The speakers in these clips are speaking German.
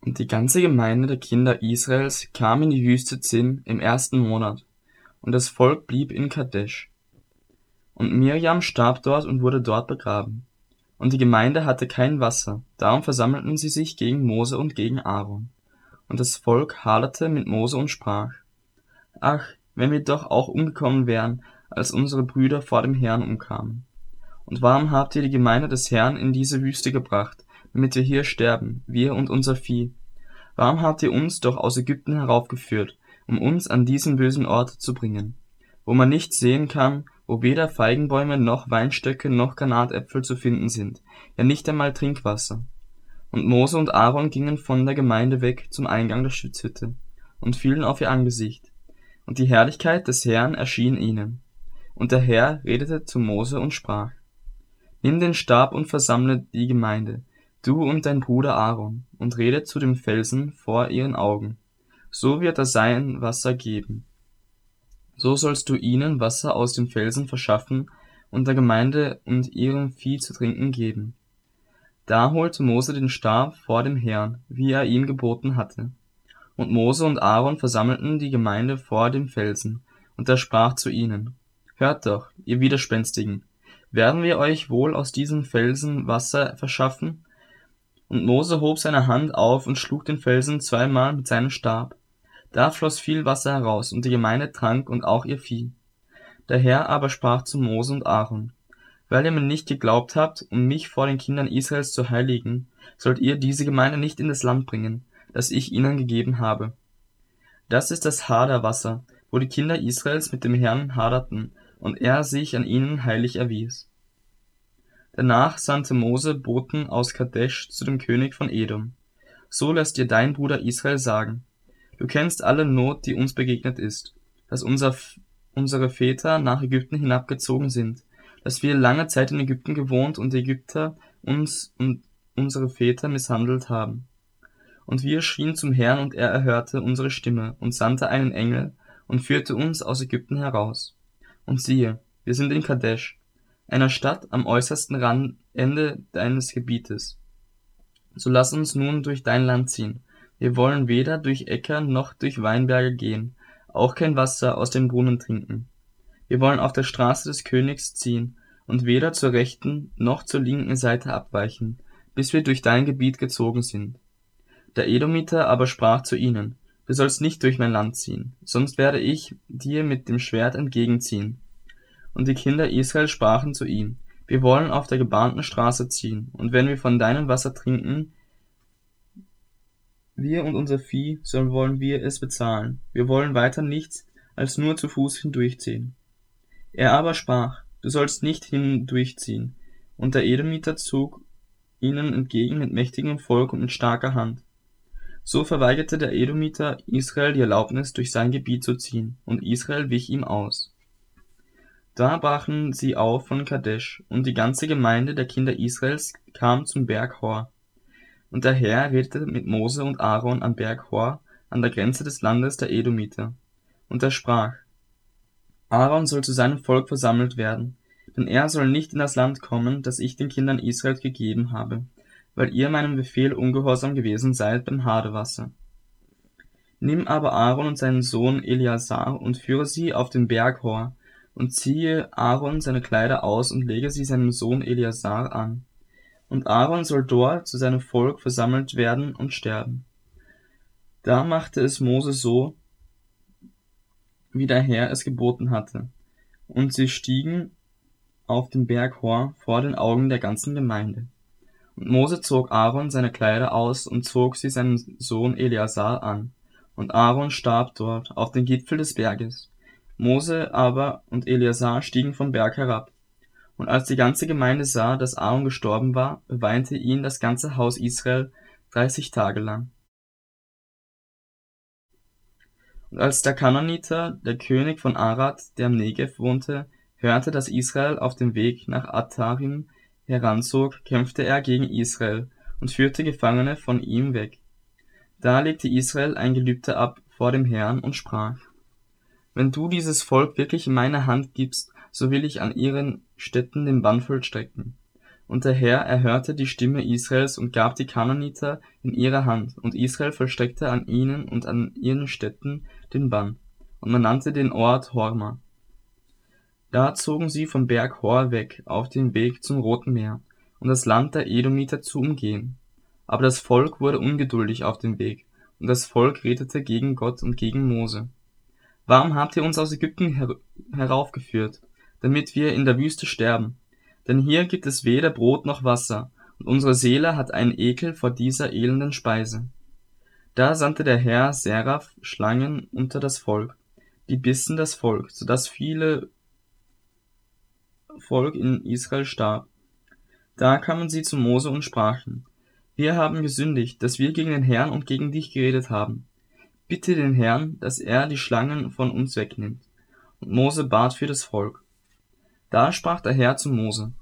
Und die ganze Gemeinde der Kinder Israels kam in die Wüste Zin im ersten Monat, und das Volk blieb in Kadesh. Und Mirjam starb dort und wurde dort begraben. Und die Gemeinde hatte kein Wasser, darum versammelten sie sich gegen Mose und gegen Aaron. Und das Volk haderte mit Mose und sprach, Ach, wenn wir doch auch umgekommen wären, als unsere Brüder vor dem Herrn umkamen. Und warum habt ihr die Gemeinde des Herrn in diese Wüste gebracht, damit wir hier sterben, wir und unser Vieh? Warum habt ihr uns doch aus Ägypten heraufgeführt, um uns an diesen bösen Ort zu bringen, wo man nicht sehen kann, wo weder Feigenbäume noch Weinstöcke noch Granatäpfel zu finden sind, ja nicht einmal Trinkwasser? Und Mose und Aaron gingen von der Gemeinde weg zum Eingang der Schutzhütte und fielen auf ihr Angesicht. Und die Herrlichkeit des Herrn erschien ihnen. Und der Herr redete zu Mose und sprach, Nimm den Stab und versammle die Gemeinde, du und dein Bruder Aaron, und rede zu dem Felsen vor ihren Augen. So wird er sein Wasser geben. So sollst du ihnen Wasser aus dem Felsen verschaffen und der Gemeinde und ihrem Vieh zu trinken geben. Da holte Mose den Stab vor dem Herrn, wie er ihm geboten hatte. Und Mose und Aaron versammelten die Gemeinde vor dem Felsen, und er sprach zu ihnen, Hört doch, ihr Widerspenstigen, werden wir euch wohl aus diesem Felsen Wasser verschaffen? Und Mose hob seine Hand auf und schlug den Felsen zweimal mit seinem Stab. Da floss viel Wasser heraus, und die Gemeinde trank und auch ihr Vieh. Der Herr aber sprach zu Mose und Aaron, Weil ihr mir nicht geglaubt habt, um mich vor den Kindern Israels zu heiligen, sollt ihr diese Gemeinde nicht in das Land bringen, das ich ihnen gegeben habe. Das ist das Haderwasser, wo die Kinder Israels mit dem Herrn haderten, und er sich an ihnen heilig erwies. Danach sandte Mose Boten aus Kadesh zu dem König von Edom. So lässt dir dein Bruder Israel sagen, du kennst alle Not, die uns begegnet ist, dass unser, unsere Väter nach Ägypten hinabgezogen sind, dass wir lange Zeit in Ägypten gewohnt und Ägypter uns und unsere Väter misshandelt haben. Und wir schrien zum Herrn und er erhörte unsere Stimme und sandte einen Engel und führte uns aus Ägypten heraus. Und siehe, wir sind in Kadesh, einer Stadt am äußersten Rand Ende deines Gebietes. So lass uns nun durch dein Land ziehen. Wir wollen weder durch Äcker noch durch Weinberge gehen, auch kein Wasser aus dem Brunnen trinken. Wir wollen auf der Straße des Königs ziehen und weder zur rechten noch zur linken Seite abweichen, bis wir durch dein Gebiet gezogen sind. Der Edomiter aber sprach zu ihnen, Du sollst nicht durch mein Land ziehen, sonst werde ich dir mit dem Schwert entgegenziehen. Und die Kinder Israel sprachen zu ihm, Wir wollen auf der gebahnten Straße ziehen, und wenn wir von deinem Wasser trinken, wir und unser Vieh, so wollen wir es bezahlen. Wir wollen weiter nichts als nur zu Fuß hindurchziehen. Er aber sprach, Du sollst nicht hindurchziehen. Und der Edomiter zog ihnen entgegen mit mächtigem Volk und mit starker Hand. So verweigerte der Edomiter Israel die Erlaubnis, durch sein Gebiet zu ziehen, und Israel wich ihm aus. Da brachen sie auf von Kadesh, und die ganze Gemeinde der Kinder Israels kam zum Berg Hor. Und der Herr redete mit Mose und Aaron am Berg Hor, an der Grenze des Landes der Edomiter. Und er sprach, Aaron soll zu seinem Volk versammelt werden, denn er soll nicht in das Land kommen, das ich den Kindern Israels gegeben habe, weil ihr meinem Befehl ungehorsam gewesen seid beim Hadewasser. Nimm aber Aaron und seinen Sohn Eleazar und führe sie auf den Berg Hor, und ziehe Aaron seine Kleider aus und lege sie seinem Sohn Eleazar an. Und Aaron soll dort zu seinem Volk versammelt werden und sterben. Da machte es Mose so, wie der Herr es geboten hatte. Und sie stiegen auf den Berg Hor vor den Augen der ganzen Gemeinde. Und Mose zog Aaron seine Kleider aus und zog sie seinem Sohn Eleazar an. Und Aaron starb dort, auf den Gipfel des Berges. Mose aber und Eleazar stiegen vom Berg herab. Und als die ganze Gemeinde sah, dass Aaron gestorben war, beweinte ihn das ganze Haus Israel dreißig Tage lang. Und als der Kananiter, der König von Arad, der am Negev wohnte, hörte, dass Israel auf dem Weg nach Atarim heranzog, kämpfte er gegen Israel und führte Gefangene von ihm weg. Da legte Israel ein Gelübde ab vor dem Herrn und sprach, Wenn du dieses Volk wirklich in meine Hand gibst, so will ich an ihren Städten den Bann vollstrecken. Und der Herr erhörte die Stimme Israels und gab die Kananiter in ihre Hand, und Israel vollstreckte an ihnen und an ihren Städten den Bann. Und man nannte den Ort Horma. Da zogen sie vom Berg Hor weg auf den Weg zum Roten Meer, um das Land der Edomiter zu umgehen. Aber das Volk wurde ungeduldig auf dem Weg, und das Volk redete gegen Gott und gegen Mose. Warum habt ihr uns aus Ägypten her heraufgeführt, damit wir in der Wüste sterben? Denn hier gibt es weder Brot noch Wasser, und unsere Seele hat einen Ekel vor dieser elenden Speise. Da sandte der Herr Seraph Schlangen unter das Volk, die bissen das Volk, so dass viele Volk in Israel starb. Da kamen sie zu Mose und sprachen, wir haben gesündigt, dass wir gegen den Herrn und gegen dich geredet haben. Bitte den Herrn, dass er die Schlangen von uns wegnimmt. Und Mose bat für das Volk. Da sprach der Herr zu Mose,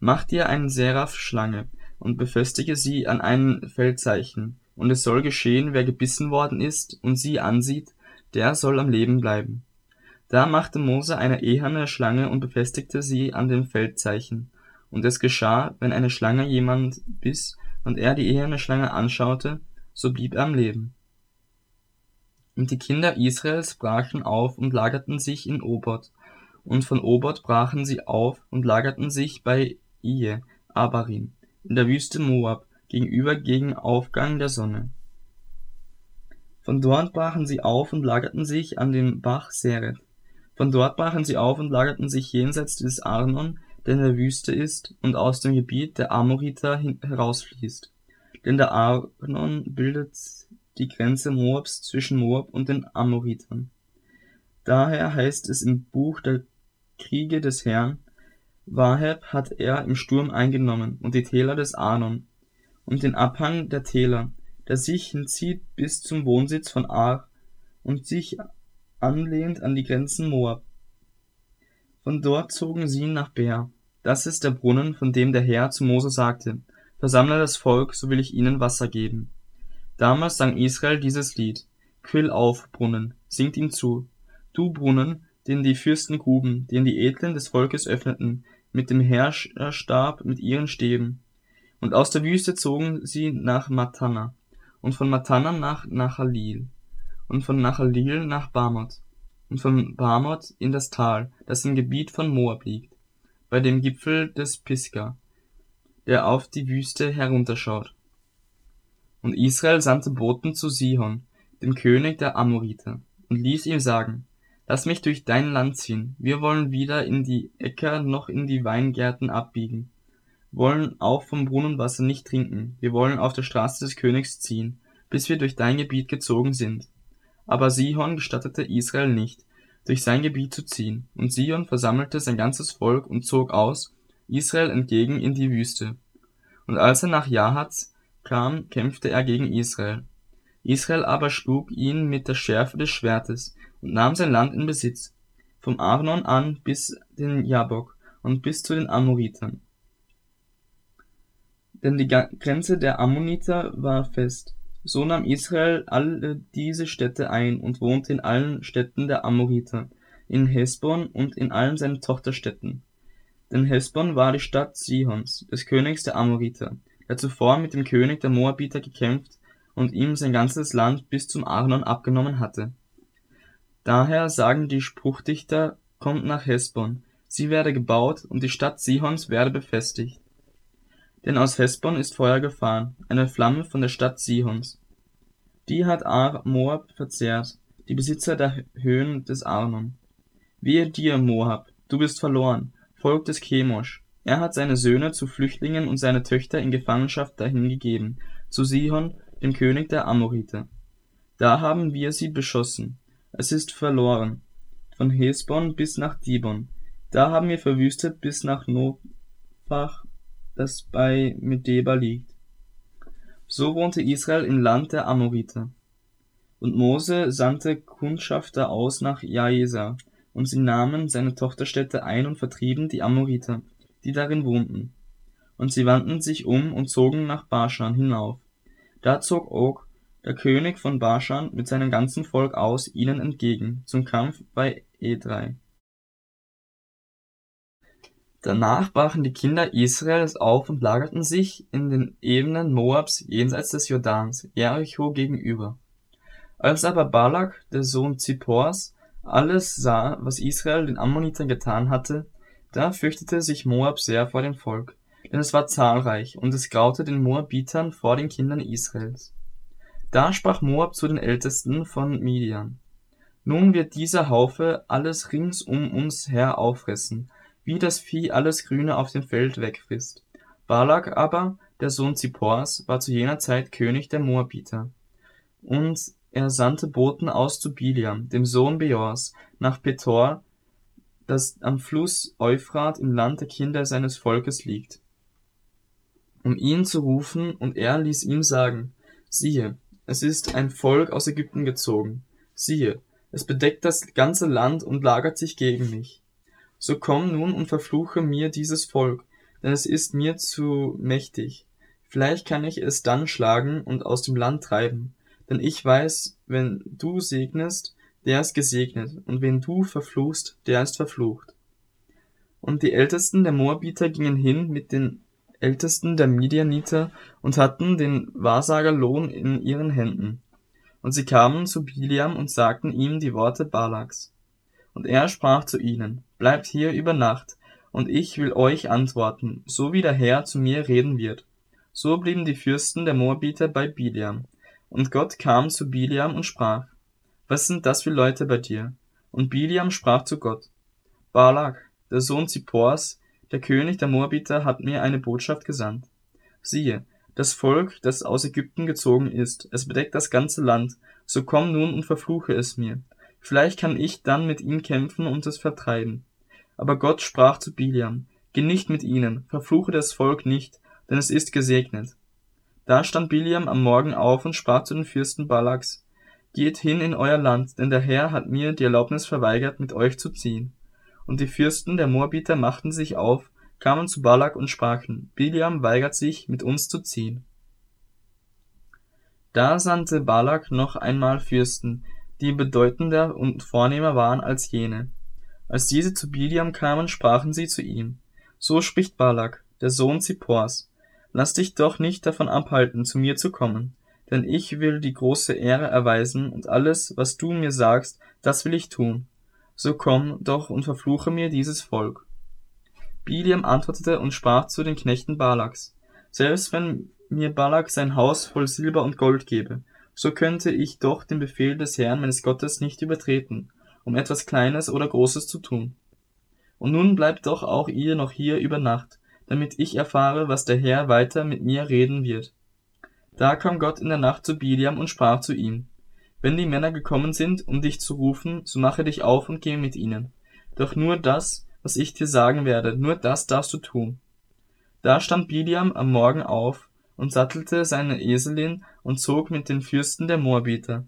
Mach dir eine Seraph-Schlange und befestige sie an ein Feldzeichen, und es soll geschehen, wer gebissen worden ist und sie ansieht, der soll am Leben bleiben. Da machte Mose eine eherne Schlange und befestigte sie an dem Feldzeichen. Und es geschah, wenn eine Schlange jemand biss und er die eherne Schlange anschaute, so blieb er am Leben. Und die Kinder Israels brachen auf und lagerten sich in Obot, und von Obot brachen sie auf und lagerten sich bei Ije, Abarim, in der Wüste Moab, gegenüber gegen Aufgang der Sonne. Von dort brachen sie auf und lagerten sich an dem Bach Seret. Von dort brachen sie auf und lagerten sich jenseits des Arnon, der in der Wüste ist und aus dem Gebiet der Amoriter herausfließt. Denn der Arnon bildet die Grenze Moabs zwischen Moab und den Amoritern. Daher heißt es im Buch der Kriege des Herrn, Waheb hat er im Sturm eingenommen und die Täler des Arnon und den Abhang der Täler, der sich hinzieht bis zum Wohnsitz von Ar und sich anlehnt an die Grenzen Moab. Von dort zogen sie nach Beer. Das ist der Brunnen, von dem der Herr zu Mose sagte, Versammle das Volk, so will ich ihnen Wasser geben. Damals sang Israel dieses Lied, Quill auf, Brunnen, singt ihm zu. Du Brunnen, den die Fürsten gruben, den die Edlen des Volkes öffneten, mit dem Herrscherstab mit ihren Stäben. Und aus der Wüste zogen sie nach Matana, und von Matana nach Nachalil, und von Nachalil nach Bamoth, und von Bamoth in das Tal, das im Gebiet von Moab liegt, bei dem Gipfel des Pisgah, der auf die Wüste herunterschaut. Und Israel sandte Boten zu Sihon, dem König der Amoriter, und ließ ihm sagen, Lass mich durch dein Land ziehen, wir wollen weder in die Äcker noch in die Weingärten abbiegen, wollen auch vom Brunnenwasser nicht trinken, wir wollen auf der Straße des Königs ziehen, bis wir durch dein Gebiet gezogen sind. Aber Sihon gestattete Israel nicht, durch sein Gebiet zu ziehen, und Sihon versammelte sein ganzes Volk und zog aus, Israel entgegen in die Wüste. Und als er nach Jahatz kam, kämpfte er gegen Israel. Israel aber schlug ihn mit der Schärfe des Schwertes und nahm sein Land in Besitz, vom Arnon an bis den Jabok und bis zu den Amoritern. Denn die Grenze der Ammoniter war fest. So nahm Israel alle diese Städte ein und wohnte in allen Städten der Amoriter, in Hesbon und in allen seinen Tochterstädten. Denn Hesbon war die Stadt Sihons, des Königs der Amoriter, der zuvor mit dem König der Moabiter gekämpft und ihm sein ganzes Land bis zum Arnon abgenommen hatte. Daher sagen die Spruchdichter, kommt nach Hesbon, sie werde gebaut und die Stadt Sihons werde befestigt. Denn aus Hesbon ist Feuer gefahren, eine Flamme von der Stadt Sihons. Die hat Ar Moab verzehrt, die Besitzer der Höhen des Arnon. Wehe dir, Moab, du bist verloren, Volk des Chemosh. Er hat seine Söhne zu Flüchtlingen und seine Töchter in Gefangenschaft dahingegeben, zu Sihon, dem König der Amoriter. Da haben wir sie beschossen. Es ist verloren. Von Hesbon bis nach Dibon. Da haben wir verwüstet bis nach Nofach, das bei Medeba liegt. So wohnte Israel im Land der Amoriter. Und Mose sandte Kundschafter aus nach Jaesa, und sie nahmen seine Tochterstädte ein und vertrieben die Amoriter, die darin wohnten. Und sie wandten sich um und zogen nach Baschan hinauf. Da zog Og, der König von Baschan, mit seinem ganzen Volk aus ihnen entgegen, zum Kampf bei Edrei. Danach brachen die Kinder Israels auf und lagerten sich in den Ebenen Moabs jenseits des Jordans, Jericho gegenüber. Als aber Balak, der Sohn Zippors, alles sah, was Israel den Ammonitern getan hatte, da fürchtete sich Moab sehr vor dem Volk, denn es war zahlreich, und es graute den Moabitern vor den Kindern Israels. Da sprach Moab zu den Ältesten von Midian: Nun wird dieser Haufe alles rings um uns her auffressen, wie das Vieh alles Grüne auf dem Feld wegfrisst. Balak aber, der Sohn Zippors, war zu jener Zeit König der Moabiter. Und er sandte Boten aus zu Biliam, dem Sohn Beors, nach Petor, das am Fluss Euphrat im Land der Kinder seines Volkes liegt, um ihn zu rufen, und er ließ ihm sagen, siehe, es ist ein Volk aus Ägypten gezogen, siehe, es bedeckt das ganze Land und lagert sich gegen mich. So komm nun und verfluche mir dieses Volk, denn es ist mir zu mächtig. Vielleicht kann ich es dann schlagen und aus dem Land treiben. Denn ich weiß, wenn du segnest, der ist gesegnet, und wenn du verfluchst, der ist verflucht. Und die Ältesten der Moabiter gingen hin mit den Ältesten der Midianiter und hatten den Wahrsagerlohn in ihren Händen. Und sie kamen zu Biliam und sagten ihm die Worte Balaks. Und er sprach zu ihnen, Bleibt hier über Nacht, und ich will euch antworten, so wie der Herr zu mir reden wird. So blieben die Fürsten der Moabiter bei Biliam. Und Gott kam zu Biliam und sprach, Was sind das für Leute bei dir? Und Biliam sprach zu Gott, Balak, der Sohn Zippors, der König der Moabiter, hat mir eine Botschaft gesandt. Siehe, das Volk, das aus Ägypten gezogen ist, es bedeckt das ganze Land, so komm nun und verfluche es mir. Vielleicht kann ich dann mit ihm kämpfen und es vertreiben. Aber Gott sprach zu Biliam, Geh nicht mit ihnen, verfluche das Volk nicht, denn es ist gesegnet. Da stand Biliam am Morgen auf und sprach zu den Fürsten Balaks, Geht hin in euer Land, denn der Herr hat mir die Erlaubnis verweigert, mit euch zu ziehen. Und die Fürsten der Moabiter machten sich auf, kamen zu Balak und sprachen, Biliam weigert sich, mit uns zu ziehen. Da sandte Balak noch einmal Fürsten, die bedeutender und vornehmer waren als jene. Als diese zu Biliam kamen, sprachen sie zu ihm, So spricht Balak, der Sohn Zippors, Lass dich doch nicht davon abhalten, zu mir zu kommen, denn ich will die große Ehre erweisen, und alles, was du mir sagst, das will ich tun. So komm doch und verfluche mir dieses Volk. Biliam antwortete und sprach zu den Knechten Balaks, Selbst wenn mir Balak sein Haus voll Silber und Gold gebe, so könnte ich doch den Befehl des Herrn meines Gottes nicht übertreten, um etwas Kleines oder Großes zu tun. Und nun bleibt doch auch ihr noch hier über Nacht, damit ich erfahre, was der Herr weiter mit mir reden wird. Da kam Gott in der Nacht zu Biliam und sprach zu ihm, Wenn die Männer gekommen sind, um dich zu rufen, so mache dich auf und geh mit ihnen. Doch nur das, was ich dir sagen werde, nur das darfst du tun. Da stand Biliam am Morgen auf und sattelte seine Eselin und zog mit den Fürsten der Moabiter.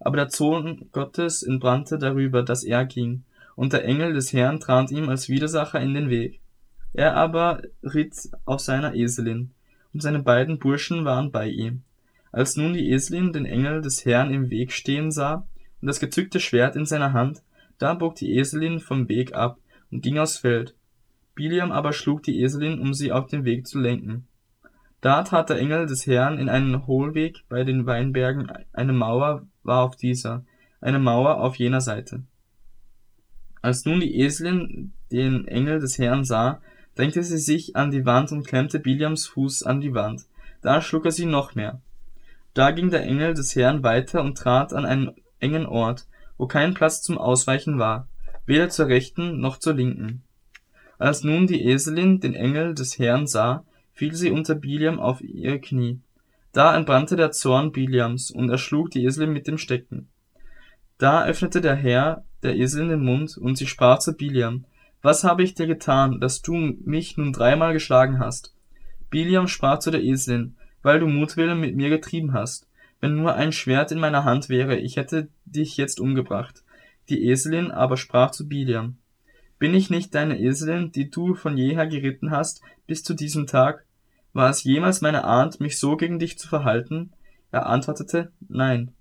Aber der Zorn Gottes entbrannte darüber, dass er ging, und der Engel des Herrn trat ihm als Widersacher in den Weg. Er aber ritt auf seiner Eselin, und seine beiden Burschen waren bei ihm. Als nun die Eselin den Engel des Herrn im Weg stehen sah und das gezückte Schwert in seiner Hand, da bog die Eselin vom Weg ab und ging aufs Feld. Biliam aber schlug die Eselin, um sie auf den Weg zu lenken. Da trat der Engel des Herrn in einen Hohlweg bei den Weinbergen, eine Mauer war auf dieser, eine Mauer auf jener Seite. Als nun die Eselin den Engel des Herrn sah, drängte sie sich an die Wand und klemmte Biliams Fuß an die Wand. Da schlug er sie noch mehr. Da ging der Engel des Herrn weiter und trat an einen engen Ort, wo kein Platz zum Ausweichen war, weder zur rechten noch zur linken. Als nun die Eselin den Engel des Herrn sah, fiel sie unter Biliam auf ihre Knie. Da entbrannte der Zorn Biliams, und er schlug die Eselin mit dem Stecken. Da öffnete der Herr der Eselin den Mund, und sie sprach zu Biliam, Was habe ich dir getan, dass du mich nun dreimal geschlagen hast? Biliam sprach zu der Eselin, Weil du Mutwillen mit mir getrieben hast. Wenn nur ein Schwert in meiner Hand wäre, ich hätte dich jetzt umgebracht. Die Eselin aber sprach zu Biliam, Bin ich nicht deine Eselin, die du von jeher geritten hast, bis zu diesem Tag? War es jemals meine Art, mich so gegen dich zu verhalten? Er antwortete, Nein.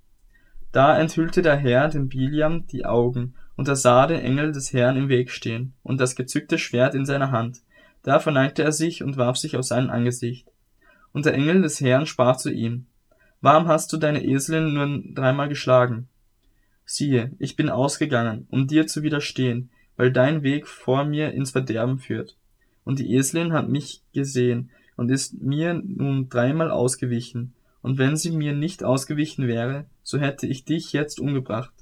Da enthüllte der Herr dem Biliam die Augen, und er sah den Engel des Herrn im Weg stehen, und das gezückte Schwert in seiner Hand. Da verneigte er sich und warf sich auf sein Angesicht. Und der Engel des Herrn sprach zu ihm, Warum hast du deine Eselin nur dreimal geschlagen? Siehe, ich bin ausgegangen, um dir zu widerstehen, weil dein Weg vor mir ins Verderben führt. Und die Eselin hat mich gesehen und ist mir nun dreimal ausgewichen, und wenn sie mir nicht ausgewichen wäre, so hätte ich dich jetzt umgebracht,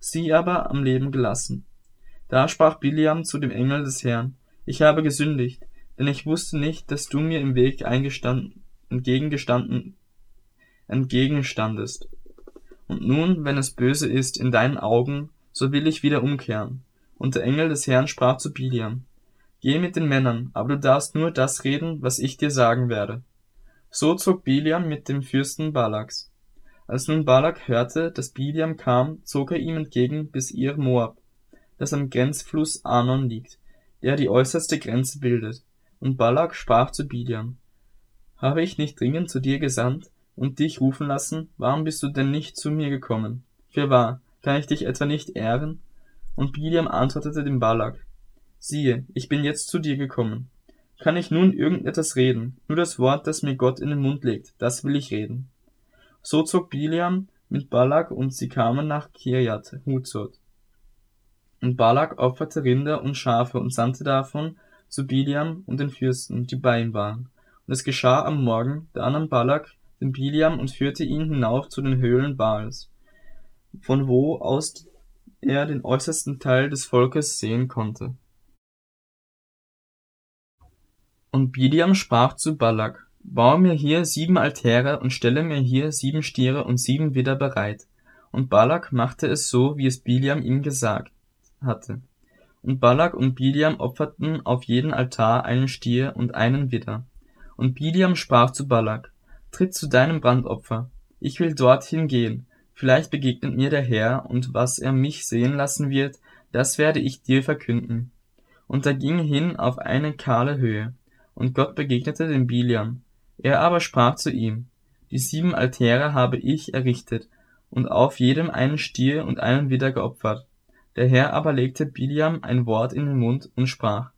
sie aber am Leben gelassen. Da sprach Biliam zu dem Engel des Herrn, ich habe gesündigt, denn ich wusste nicht, dass du mir im Weg eingestanden, entgegengestanden, entgegenstandest. Und nun, wenn es böse ist in deinen Augen, so will ich wieder umkehren. Und der Engel des Herrn sprach zu Biliam, Geh mit den Männern, aber du darfst nur das reden, was ich dir sagen werde. So zog Biliam mit dem Fürsten Balaks. Als nun Balak hörte, dass Biliam kam, zog er ihm entgegen bis Ir Moab, das am Grenzfluss Arnon liegt, der die äußerste Grenze bildet. Und Balak sprach zu Biliam, Habe ich nicht dringend zu dir gesandt und dich rufen lassen, warum bist du denn nicht zu mir gekommen? Fürwahr, kann ich dich etwa nicht ehren? Und Biliam antwortete dem Balak, Siehe, ich bin jetzt zu dir gekommen. Kann ich nun irgendetwas reden? Nur das Wort, das mir Gott in den Mund legt, das will ich reden. So zog Biliam mit Balak und sie kamen nach Kirjat Huzot. Und Balak opferte Rinder und Schafe und sandte davon zu Biliam und den Fürsten, die bei ihm waren. Und es geschah am Morgen, da nahm Balak den Biliam und führte ihn hinauf zu den Höhlen Baals, von wo aus er den äußersten Teil des Volkes sehen konnte. Und Biliam sprach zu Balak, Baue mir hier sieben Altäre und stelle mir hier sieben Stiere und sieben Widder bereit. Und Balak machte es so, wie es Biliam ihm gesagt hatte. Und Balak und Biliam opferten auf jeden Altar einen Stier und einen Widder. Und Biliam sprach zu Balak, Tritt zu deinem Brandopfer, ich will dorthin gehen, vielleicht begegnet mir der Herr, und was er mich sehen lassen wird, das werde ich dir verkünden. Und er ging hin auf eine kahle Höhe, und Gott begegnete dem Biliam. Er aber sprach zu ihm, Die sieben Altäre habe ich errichtet, und auf jedem einen Stier und einen Widder geopfert. Der Herr aber legte Biliam ein Wort in den Mund und sprach,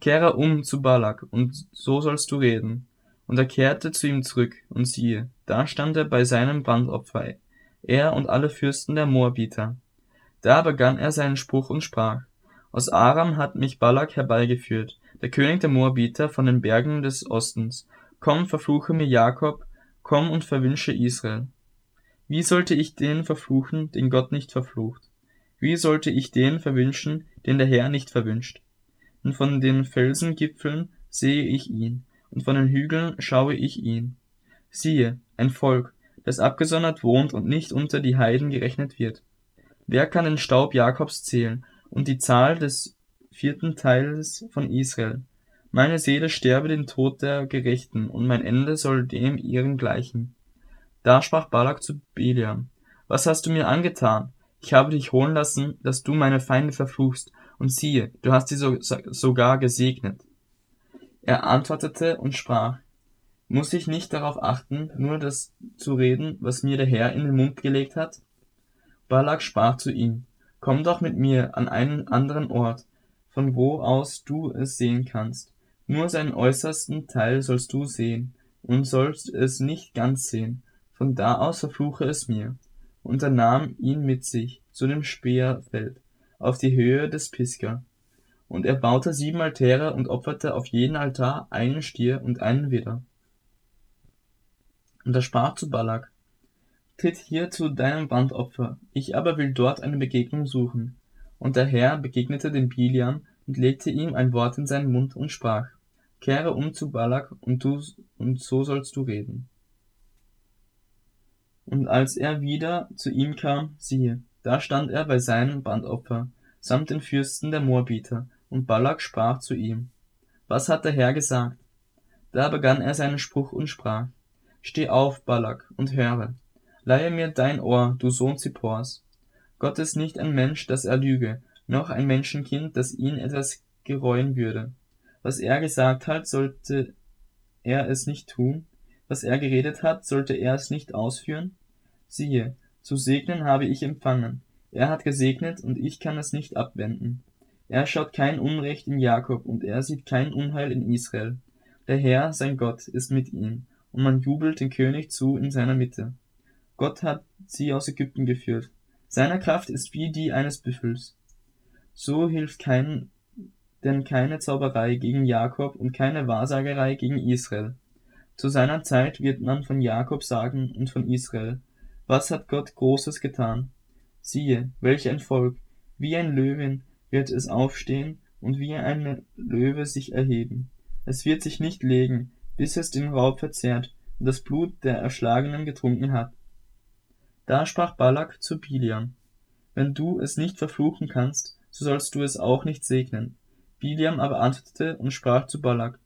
Kehre um zu Balak, und so sollst du reden. Und er kehrte zu ihm zurück, und siehe, da stand er bei seinem Brandopfer, er und alle Fürsten der Moabiter. Da begann er seinen Spruch und sprach, Aus Aram hat mich Balak herbeigeführt, der König der Moabiter von den Bergen des Ostens. Komm, verfluche mir Jakob, komm und verwünsche Israel. Wie sollte ich den verfluchen, den Gott nicht verflucht? Wie sollte ich den verwünschen, den der Herr nicht verwünscht? Und von den Felsengipfeln sehe ich ihn, und von den Hügeln schaue ich ihn. Siehe, ein Volk, das abgesondert wohnt und nicht unter die Heiden gerechnet wird. Wer kann den Staub Jakobs zählen und die Zahl des vierten Teils von Israel. Meine Seele sterbe den Tod der Gerechten, und mein Ende soll dem ihren gleichen. Da sprach Balak zu Biliam, Was hast du mir angetan? Ich habe dich holen lassen, dass du meine Feinde verfluchst, und siehe, du hast sie so, sogar gesegnet. Er antwortete und sprach, Muss ich nicht darauf achten, nur das zu reden, was mir der Herr in den Mund gelegt hat? Balak sprach zu ihm, Komm doch mit mir an einen anderen Ort, von wo aus du es sehen kannst. Nur seinen äußersten Teil sollst du sehen, und sollst es nicht ganz sehen. Von da aus verfluche es mir. Und er nahm ihn mit sich zu dem Speerfeld, auf die Höhe des Pisgah. Und er baute sieben Altäre und opferte auf jeden Altar einen Stier und einen Widder. Und er sprach zu Balak, Tritt hier zu deinem Brandopfer, ich aber will dort eine Begegnung suchen. Und der Herr begegnete dem Biliam und legte ihm ein Wort in seinen Mund und sprach, Kehre um zu Balak, und, du, und so sollst du reden. Und als er wieder zu ihm kam, siehe, da stand er bei seinem Brandopfer, samt den Fürsten der Moabiter, und Balak sprach zu ihm, Was hat der Herr gesagt? Da begann er seinen Spruch und sprach, Steh auf, Balak, und höre, leihe mir dein Ohr, du Sohn Zippors, Gott ist nicht ein Mensch, dass er lüge, noch ein Menschenkind, das ihn etwas gereuen würde. Was er gesagt hat, sollte er es nicht tun? Was er geredet hat, sollte er es nicht ausführen? Siehe, zu segnen habe ich empfangen. Er hat gesegnet, und ich kann es nicht abwenden. Er schaut kein Unrecht in Jakob, und er sieht kein Unheil in Israel. Der Herr, sein Gott, ist mit ihm, und man jubelt den König zu in seiner Mitte. Gott hat sie aus Ägypten geführt. Seine Kraft ist wie die eines Büffels. So hilft kein, denn keine Zauberei gegen Jakob und keine Wahrsagerei gegen Israel. Zu seiner Zeit wird man von Jakob sagen und von Israel, was hat Gott Großes getan? Siehe, welch ein Volk, wie ein Löwen wird es aufstehen und wie ein Löwe sich erheben. Es wird sich nicht legen, bis es den Raub verzehrt und das Blut der Erschlagenen getrunken hat. Da sprach Balak zu Biliam, wenn du es nicht verfluchen kannst, so sollst du es auch nicht segnen. Biliam aber antwortete und sprach zu Balak,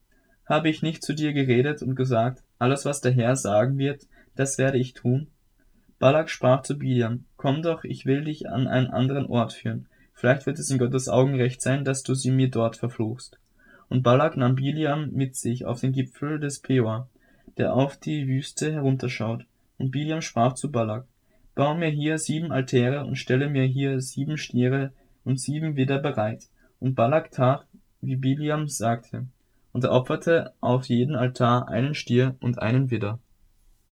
habe ich nicht zu dir geredet und gesagt, alles was der Herr sagen wird, das werde ich tun? Balak sprach zu Biliam, komm doch, ich will dich an einen anderen Ort führen, Vielleicht wird es in Gottes Augen recht sein, dass du sie mir dort verfluchst. Und Balak nahm Biliam mit sich auf den Gipfel des Peor, der auf die Wüste herunterschaut. Und Biliam sprach zu Balak, Bau mir hier sieben Altäre und stelle mir hier sieben Stiere und sieben Widder bereit. Und Balak tat, wie Biliam sagte, und er opferte auf jeden Altar einen Stier und einen Widder.